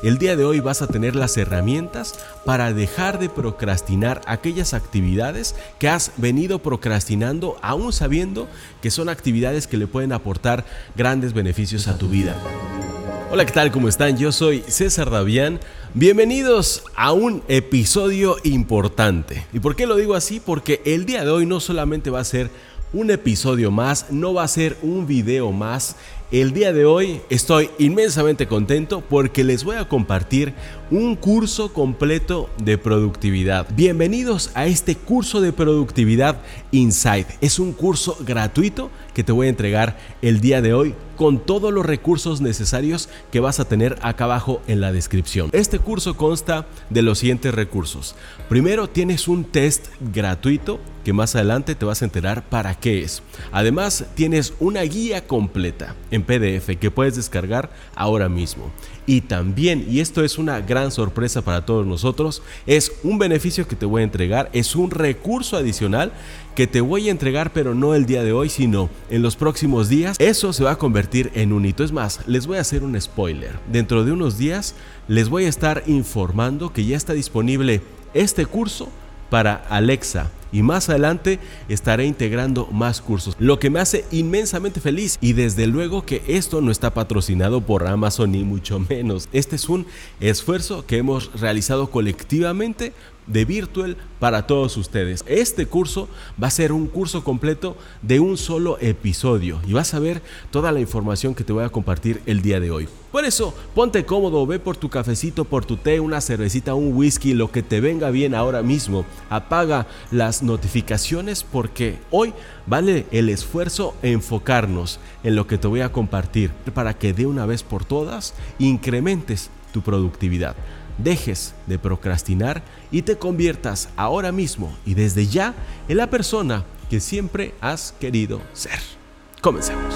El día de hoy vas a tener las herramientas para dejar de procrastinar aquellas actividades que has venido procrastinando aún sabiendo que son actividades que le pueden aportar grandes beneficios a tu vida. Hola, ¿qué tal? ¿Cómo están? Yo soy César Davián. Bienvenidos a un episodio importante. ¿Y por qué lo digo así? Porque el día de hoy no solamente va a ser un episodio más, no va a ser un video más, el día de hoy estoy inmensamente contento porque les voy a compartir un curso completo de productividad. Bienvenidos a este curso de productividad Inside. Es un curso gratuito que te voy a entregar el día de hoy con todos los recursos necesarios que vas a tener acá abajo en la descripción. Este curso consta de los siguientes recursos. Primero tienes un test gratuito que más adelante te vas a enterar para qué es. Además tienes una guía completa en PDF que puedes descargar ahora mismo. Y también, y esto es una gran sorpresa para todos nosotros, es un beneficio que te voy a entregar, es un recurso adicional que te voy a entregar, pero no el día de hoy, sino en los próximos días. Eso se va a convertir en un hito. Es más, les voy a hacer un spoiler. Dentro de unos días les voy a estar informando que ya está disponible este curso para Alexa y más adelante estaré integrando más cursos, lo que me hace inmensamente feliz y desde luego que esto no está patrocinado por Amazon ni mucho menos. Este es un esfuerzo que hemos realizado colectivamente de Virtual para todos ustedes. Este curso va a ser un curso completo de un solo episodio y vas a ver toda la información que te voy a compartir el día de hoy. Por eso, ponte cómodo, ve por tu cafecito, por tu té, una cervecita, un whisky, lo que te venga bien ahora mismo. Apaga las notificaciones porque hoy vale el esfuerzo enfocarnos en lo que te voy a compartir para que de una vez por todas incrementes tu productividad dejes de procrastinar y te conviertas ahora mismo y desde ya en la persona que siempre has querido ser. Comencemos.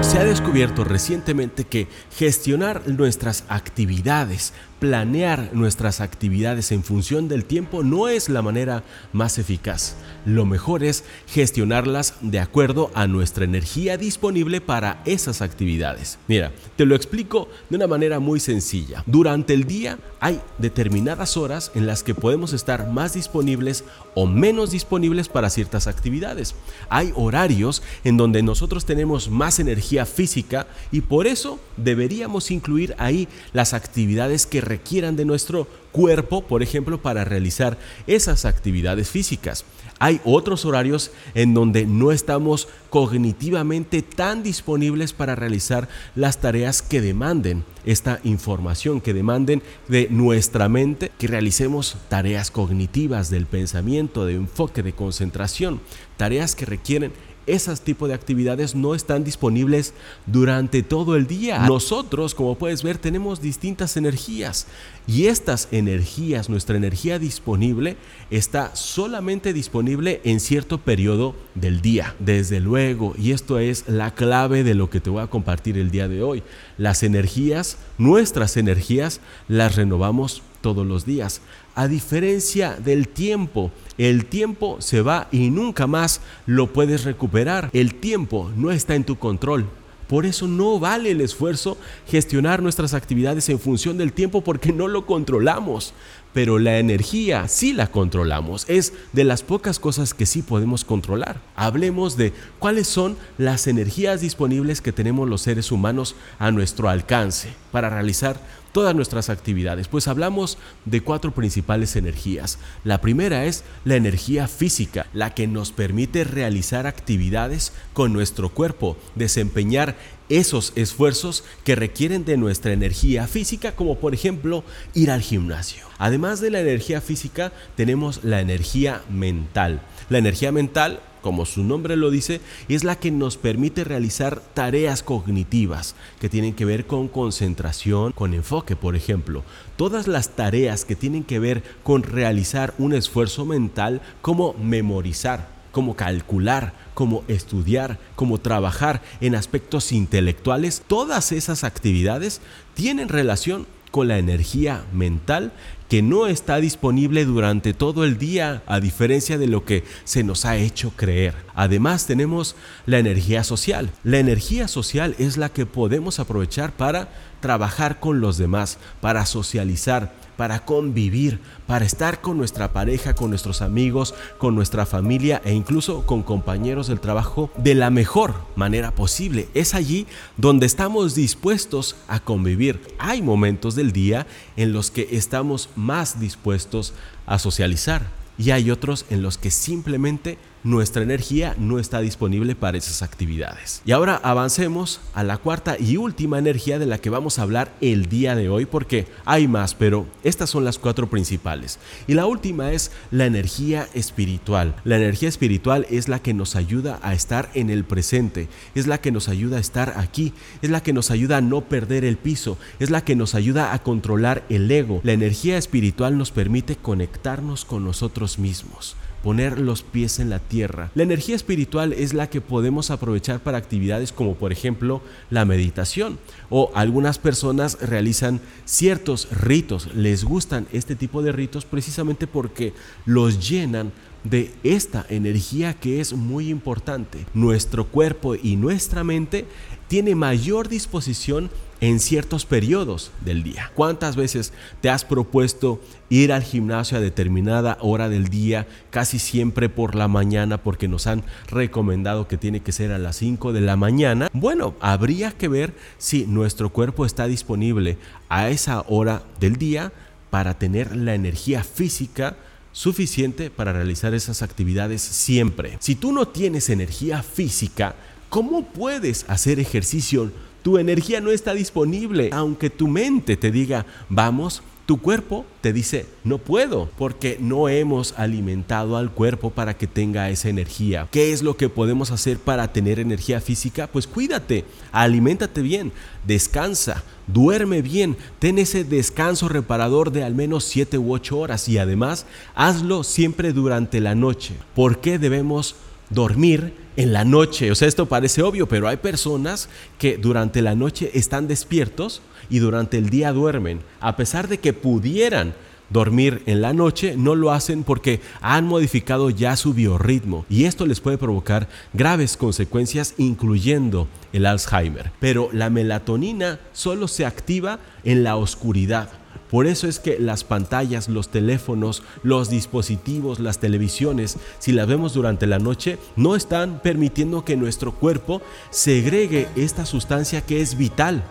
Se ha descubierto recientemente que gestionar nuestras actividades, planear nuestras actividades en función del tiempo no es la manera más eficaz. Lo mejor es gestionarlas de acuerdo a nuestra energía disponible para esas actividades. Mira, te lo explico de una manera muy sencilla. Durante el día hay determinadas horas en las que podemos estar más disponibles o menos disponibles para ciertas actividades. Hay horarios en donde nosotros tenemos más energía física y por eso deberíamos incluir ahí las actividades que requieran de nuestro cuerpo, por ejemplo, para realizar esas actividades físicas. Hay otros horarios en donde no estamos cognitivamente tan disponibles para realizar las tareas que demanden esta información, que demanden de nuestra mente que realicemos tareas cognitivas del pensamiento, de enfoque, de concentración, tareas que requieren esas tipos de actividades no están disponibles durante todo el día. Nosotros, como puedes ver, tenemos distintas energías y estas energías, nuestra energía disponible, está solamente disponible en cierto periodo del día. Desde luego, y esto es la clave de lo que te voy a compartir el día de hoy, las energías, nuestras energías, las renovamos todos los días. A diferencia del tiempo, el tiempo se va y nunca más lo puedes recuperar. El tiempo no está en tu control. Por eso no vale el esfuerzo gestionar nuestras actividades en función del tiempo porque no lo controlamos. Pero la energía sí la controlamos. Es de las pocas cosas que sí podemos controlar. Hablemos de cuáles son las energías disponibles que tenemos los seres humanos a nuestro alcance para realizar todas nuestras actividades, pues hablamos de cuatro principales energías. La primera es la energía física, la que nos permite realizar actividades con nuestro cuerpo, desempeñar esos esfuerzos que requieren de nuestra energía física, como por ejemplo ir al gimnasio. Además de la energía física, tenemos la energía mental. La energía mental como su nombre lo dice, es la que nos permite realizar tareas cognitivas que tienen que ver con concentración, con enfoque, por ejemplo. Todas las tareas que tienen que ver con realizar un esfuerzo mental como memorizar, como calcular, como estudiar, como trabajar en aspectos intelectuales, todas esas actividades tienen relación con la energía mental que no está disponible durante todo el día, a diferencia de lo que se nos ha hecho creer. Además tenemos la energía social. La energía social es la que podemos aprovechar para trabajar con los demás, para socializar, para convivir, para estar con nuestra pareja, con nuestros amigos, con nuestra familia e incluso con compañeros del trabajo de la mejor manera posible. Es allí donde estamos dispuestos a convivir. Hay momentos del día en los que estamos más dispuestos a socializar y hay otros en los que simplemente nuestra energía no está disponible para esas actividades. Y ahora avancemos a la cuarta y última energía de la que vamos a hablar el día de hoy porque hay más, pero estas son las cuatro principales. Y la última es la energía espiritual. La energía espiritual es la que nos ayuda a estar en el presente, es la que nos ayuda a estar aquí, es la que nos ayuda a no perder el piso, es la que nos ayuda a controlar el ego. La energía espiritual nos permite conectarnos con nosotros mismos poner los pies en la tierra. La energía espiritual es la que podemos aprovechar para actividades como por ejemplo la meditación o algunas personas realizan ciertos ritos, les gustan este tipo de ritos precisamente porque los llenan de esta energía que es muy importante. Nuestro cuerpo y nuestra mente tiene mayor disposición en ciertos periodos del día. ¿Cuántas veces te has propuesto ir al gimnasio a determinada hora del día, casi siempre por la mañana, porque nos han recomendado que tiene que ser a las 5 de la mañana? Bueno, habría que ver si nuestro cuerpo está disponible a esa hora del día para tener la energía física suficiente para realizar esas actividades siempre. Si tú no tienes energía física, ¿cómo puedes hacer ejercicio tu energía no está disponible. Aunque tu mente te diga, vamos, tu cuerpo te dice, no puedo, porque no hemos alimentado al cuerpo para que tenga esa energía. ¿Qué es lo que podemos hacer para tener energía física? Pues cuídate, aliméntate bien, descansa, duerme bien, ten ese descanso reparador de al menos 7 u 8 horas y además hazlo siempre durante la noche. ¿Por qué debemos dormir en la noche. O sea, esto parece obvio, pero hay personas que durante la noche están despiertos y durante el día duermen. A pesar de que pudieran dormir en la noche, no lo hacen porque han modificado ya su biorritmo y esto les puede provocar graves consecuencias incluyendo el Alzheimer. Pero la melatonina solo se activa en la oscuridad. Por eso es que las pantallas, los teléfonos, los dispositivos, las televisiones, si las vemos durante la noche, no están permitiendo que nuestro cuerpo segregue esta sustancia que es vital.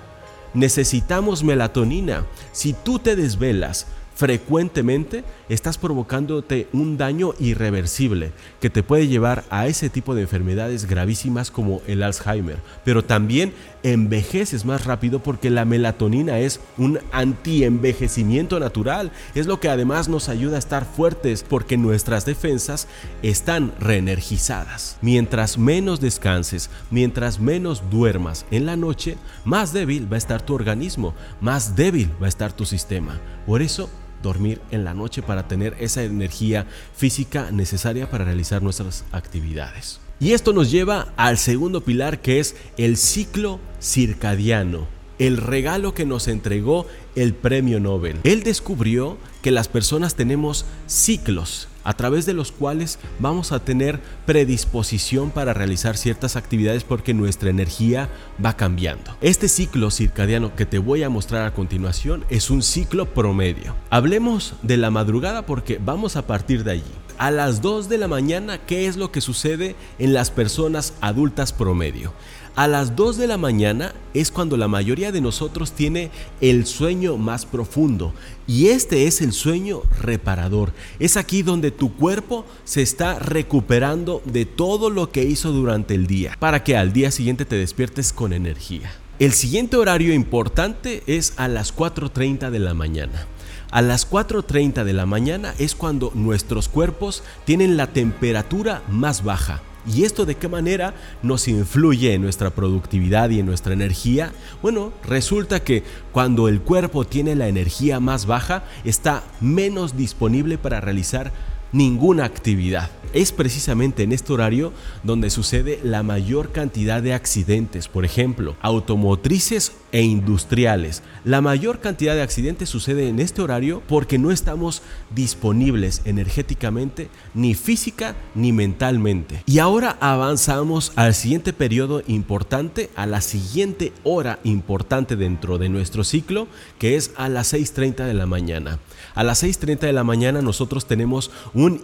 Necesitamos melatonina. Si tú te desvelas, frecuentemente estás provocándote un daño irreversible que te puede llevar a ese tipo de enfermedades gravísimas como el Alzheimer. Pero también envejeces más rápido porque la melatonina es un anti-envejecimiento natural. Es lo que además nos ayuda a estar fuertes porque nuestras defensas están reenergizadas. Mientras menos descanses, mientras menos duermas en la noche, más débil va a estar tu organismo, más débil va a estar tu sistema. Por eso dormir en la noche para tener esa energía física necesaria para realizar nuestras actividades. Y esto nos lleva al segundo pilar que es el ciclo circadiano, el regalo que nos entregó el premio Nobel. Él descubrió que las personas tenemos ciclos a través de los cuales vamos a tener predisposición para realizar ciertas actividades porque nuestra energía va cambiando. Este ciclo circadiano que te voy a mostrar a continuación es un ciclo promedio. Hablemos de la madrugada porque vamos a partir de allí. A las 2 de la mañana, ¿qué es lo que sucede en las personas adultas promedio? A las 2 de la mañana es cuando la mayoría de nosotros tiene el sueño más profundo y este es el sueño reparador. Es aquí donde tu cuerpo se está recuperando de todo lo que hizo durante el día para que al día siguiente te despiertes con energía. El siguiente horario importante es a las 4.30 de la mañana. A las 4.30 de la mañana es cuando nuestros cuerpos tienen la temperatura más baja ¿Y esto de qué manera nos influye en nuestra productividad y en nuestra energía? Bueno, resulta que cuando el cuerpo tiene la energía más baja, está menos disponible para realizar ninguna actividad. Es precisamente en este horario donde sucede la mayor cantidad de accidentes, por ejemplo, automotrices e industriales. La mayor cantidad de accidentes sucede en este horario porque no estamos disponibles energéticamente, ni física ni mentalmente. Y ahora avanzamos al siguiente periodo importante, a la siguiente hora importante dentro de nuestro ciclo, que es a las 6.30 de la mañana. A las 6.30 de la mañana nosotros tenemos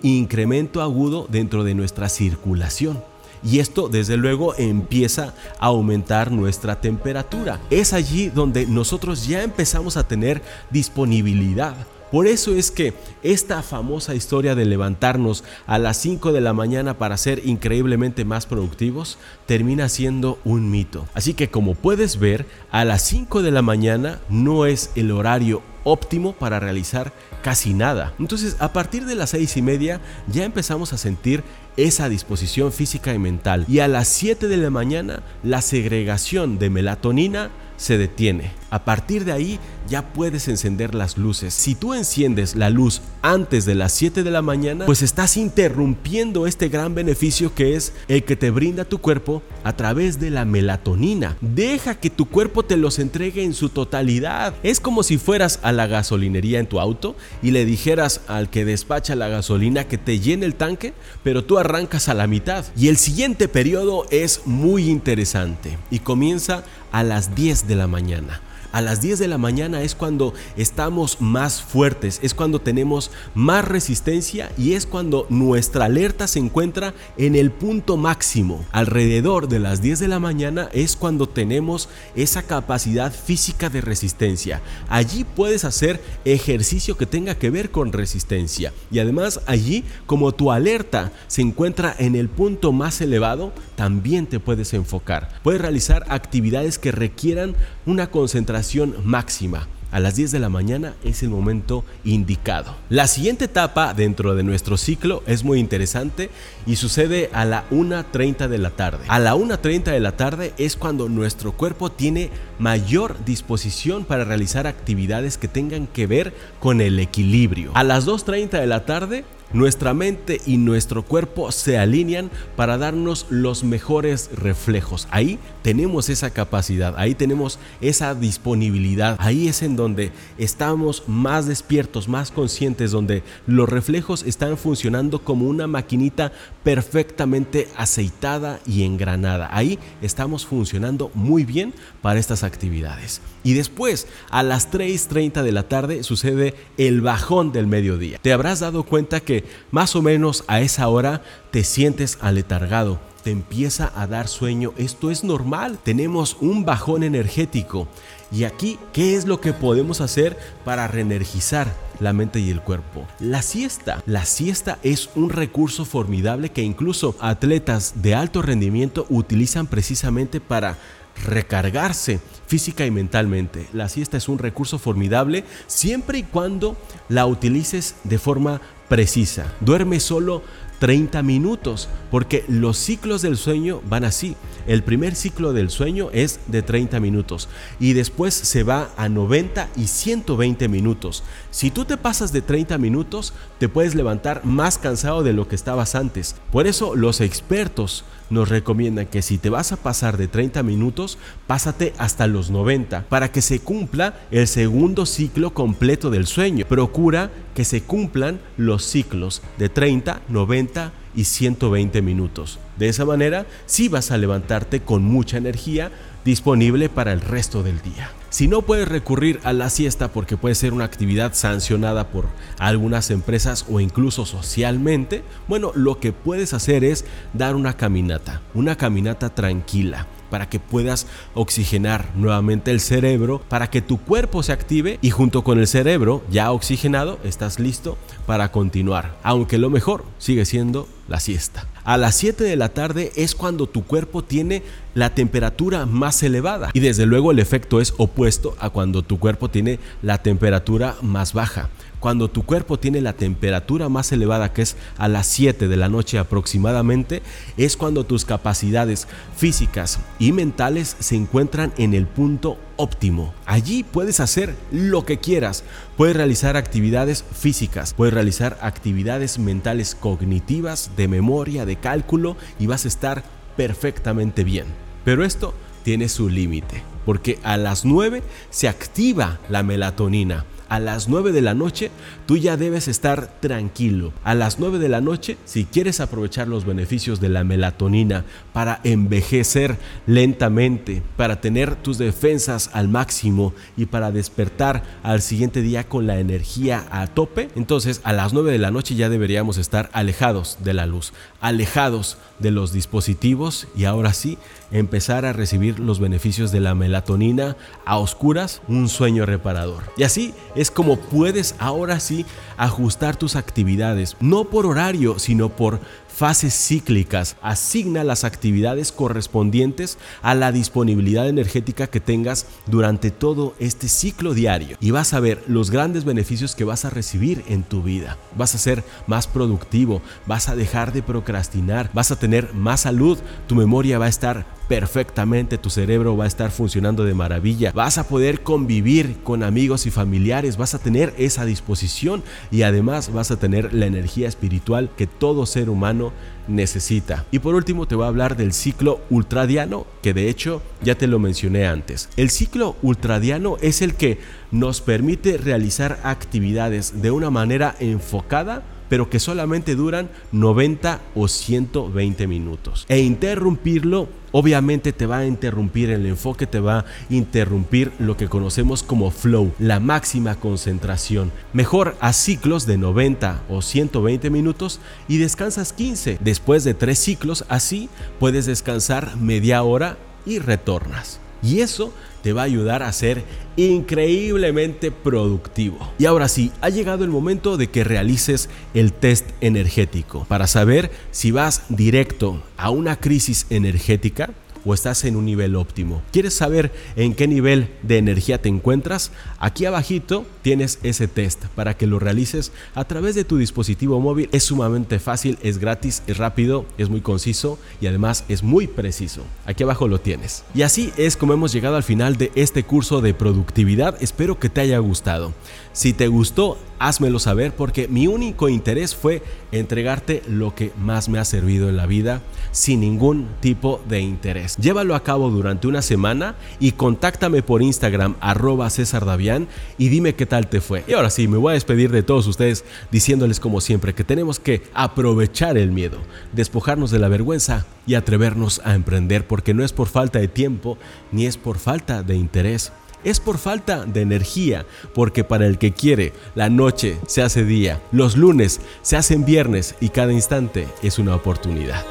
incremento agudo dentro de nuestra circulación. Y esto desde luego empieza a aumentar nuestra temperatura. Es allí donde nosotros ya empezamos a tener disponibilidad. Por eso es que esta famosa historia de levantarnos a las 5 de la mañana para ser increíblemente más productivos termina siendo un mito. Así que como puedes ver, a las 5 de la mañana no es el horario óptimo para realizar casi nada. Entonces, a partir de las seis y media ya empezamos a sentir esa disposición física y mental. Y a las 7 de la mañana, la segregación de melatonina se detiene. A partir de ahí ya puedes encender las luces. Si tú enciendes la luz antes de las 7 de la mañana, pues estás interrumpiendo este gran beneficio que es el que te brinda tu cuerpo a través de la melatonina. Deja que tu cuerpo te los entregue en su totalidad. Es como si fueras a la gasolinería en tu auto y le dijeras al que despacha la gasolina que te llene el tanque, pero tú arrancas a la mitad. Y el siguiente periodo es muy interesante y comienza a las 10 de la mañana. A las 10 de la mañana es cuando estamos más fuertes, es cuando tenemos más resistencia y es cuando nuestra alerta se encuentra en el punto máximo. Alrededor de las 10 de la mañana es cuando tenemos esa capacidad física de resistencia. Allí puedes hacer ejercicio que tenga que ver con resistencia. Y además allí, como tu alerta se encuentra en el punto más elevado, también te puedes enfocar. Puedes realizar actividades que requieran una concentración máxima. A las 10 de la mañana es el momento indicado. La siguiente etapa dentro de nuestro ciclo es muy interesante y sucede a la 1.30 de la tarde. A la 1.30 de la tarde es cuando nuestro cuerpo tiene mayor disposición para realizar actividades que tengan que ver con el equilibrio. A las 2.30 de la tarde nuestra mente y nuestro cuerpo se alinean para darnos los mejores reflejos. Ahí tenemos esa capacidad, ahí tenemos esa disponibilidad. Ahí es en donde estamos más despiertos, más conscientes, donde los reflejos están funcionando como una maquinita perfectamente aceitada y engranada. Ahí estamos funcionando muy bien para estas actividades. Y después, a las 3.30 de la tarde, sucede el bajón del mediodía. Te habrás dado cuenta que más o menos a esa hora te sientes aletargado, te empieza a dar sueño. Esto es normal, tenemos un bajón energético. Y aquí, ¿qué es lo que podemos hacer para reenergizar la mente y el cuerpo? La siesta. La siesta es un recurso formidable que incluso atletas de alto rendimiento utilizan precisamente para recargarse física y mentalmente. La siesta es un recurso formidable siempre y cuando la utilices de forma precisa. Duerme solo 30 minutos, porque los ciclos del sueño van así. El primer ciclo del sueño es de 30 minutos y después se va a 90 y 120 minutos. Si tú te pasas de 30 minutos, te puedes levantar más cansado de lo que estabas antes. Por eso los expertos nos recomiendan que si te vas a pasar de 30 minutos, pásate hasta los 90 para que se cumpla el segundo ciclo completo del sueño. Procura que se cumplan los ciclos de 30, 90 y 120 minutos. De esa manera, sí vas a levantarte con mucha energía disponible para el resto del día. Si no puedes recurrir a la siesta porque puede ser una actividad sancionada por algunas empresas o incluso socialmente, bueno, lo que puedes hacer es dar una caminata, una caminata tranquila para que puedas oxigenar nuevamente el cerebro, para que tu cuerpo se active y junto con el cerebro ya oxigenado estás listo para continuar. Aunque lo mejor sigue siendo la siesta. A las 7 de la tarde es cuando tu cuerpo tiene la temperatura más elevada y desde luego el efecto es opuesto a cuando tu cuerpo tiene la temperatura más baja. Cuando tu cuerpo tiene la temperatura más elevada, que es a las 7 de la noche aproximadamente, es cuando tus capacidades físicas y mentales se encuentran en el punto óptimo. Allí puedes hacer lo que quieras. Puedes realizar actividades físicas, puedes realizar actividades mentales cognitivas, de memoria, de cálculo y vas a estar perfectamente bien. Pero esto tiene su límite, porque a las 9 se activa la melatonina a las 9 de la noche, tú ya debes estar tranquilo. A las 9 de la noche, si quieres aprovechar los beneficios de la melatonina para envejecer lentamente, para tener tus defensas al máximo y para despertar al siguiente día con la energía a tope, entonces a las 9 de la noche ya deberíamos estar alejados de la luz, alejados de los dispositivos y ahora sí empezar a recibir los beneficios de la melatonina a oscuras, un sueño reparador. Y así es como puedes ahora sí ajustar tus actividades, no por horario, sino por fases cíclicas. Asigna las actividades correspondientes a la disponibilidad energética que tengas durante todo este ciclo diario y vas a ver los grandes beneficios que vas a recibir en tu vida. Vas a ser más productivo, vas a dejar de procrastinar, vas a tener más salud, tu memoria va a estar perfectamente, tu cerebro va a estar funcionando de maravilla, vas a poder convivir con amigos y familiares, vas a tener esa disposición y además vas a tener la energía espiritual que todo ser humano necesita. Y por último te voy a hablar del ciclo ultradiano, que de hecho ya te lo mencioné antes. El ciclo ultradiano es el que nos permite realizar actividades de una manera enfocada pero que solamente duran 90 o 120 minutos. E interrumpirlo obviamente te va a interrumpir el enfoque, te va a interrumpir lo que conocemos como flow, la máxima concentración. Mejor a ciclos de 90 o 120 minutos y descansas 15. Después de tres ciclos, así puedes descansar media hora y retornas. Y eso te va a ayudar a ser increíblemente productivo. Y ahora sí, ha llegado el momento de que realices el test energético para saber si vas directo a una crisis energética o estás en un nivel óptimo. ¿Quieres saber en qué nivel de energía te encuentras? Aquí abajito tienes ese test para que lo realices a través de tu dispositivo móvil. Es sumamente fácil, es gratis, es rápido, es muy conciso y además es muy preciso. Aquí abajo lo tienes. Y así es como hemos llegado al final de este curso de productividad. Espero que te haya gustado. Si te gustó, házmelo saber porque mi único interés fue entregarte lo que más me ha servido en la vida sin ningún tipo de interés. Llévalo a cabo durante una semana y contáctame por Instagram arroba César Davián y dime qué tal te fue. Y ahora sí, me voy a despedir de todos ustedes diciéndoles como siempre que tenemos que aprovechar el miedo, despojarnos de la vergüenza y atrevernos a emprender porque no es por falta de tiempo ni es por falta de interés es por falta de energía, porque para el que quiere, la noche se hace día, los lunes se hacen viernes y cada instante es una oportunidad.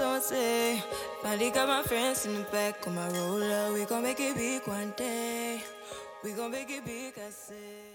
so say. Finally got my friends in the back of my roller. We gon' make it big one day. We gon' make it big, I say.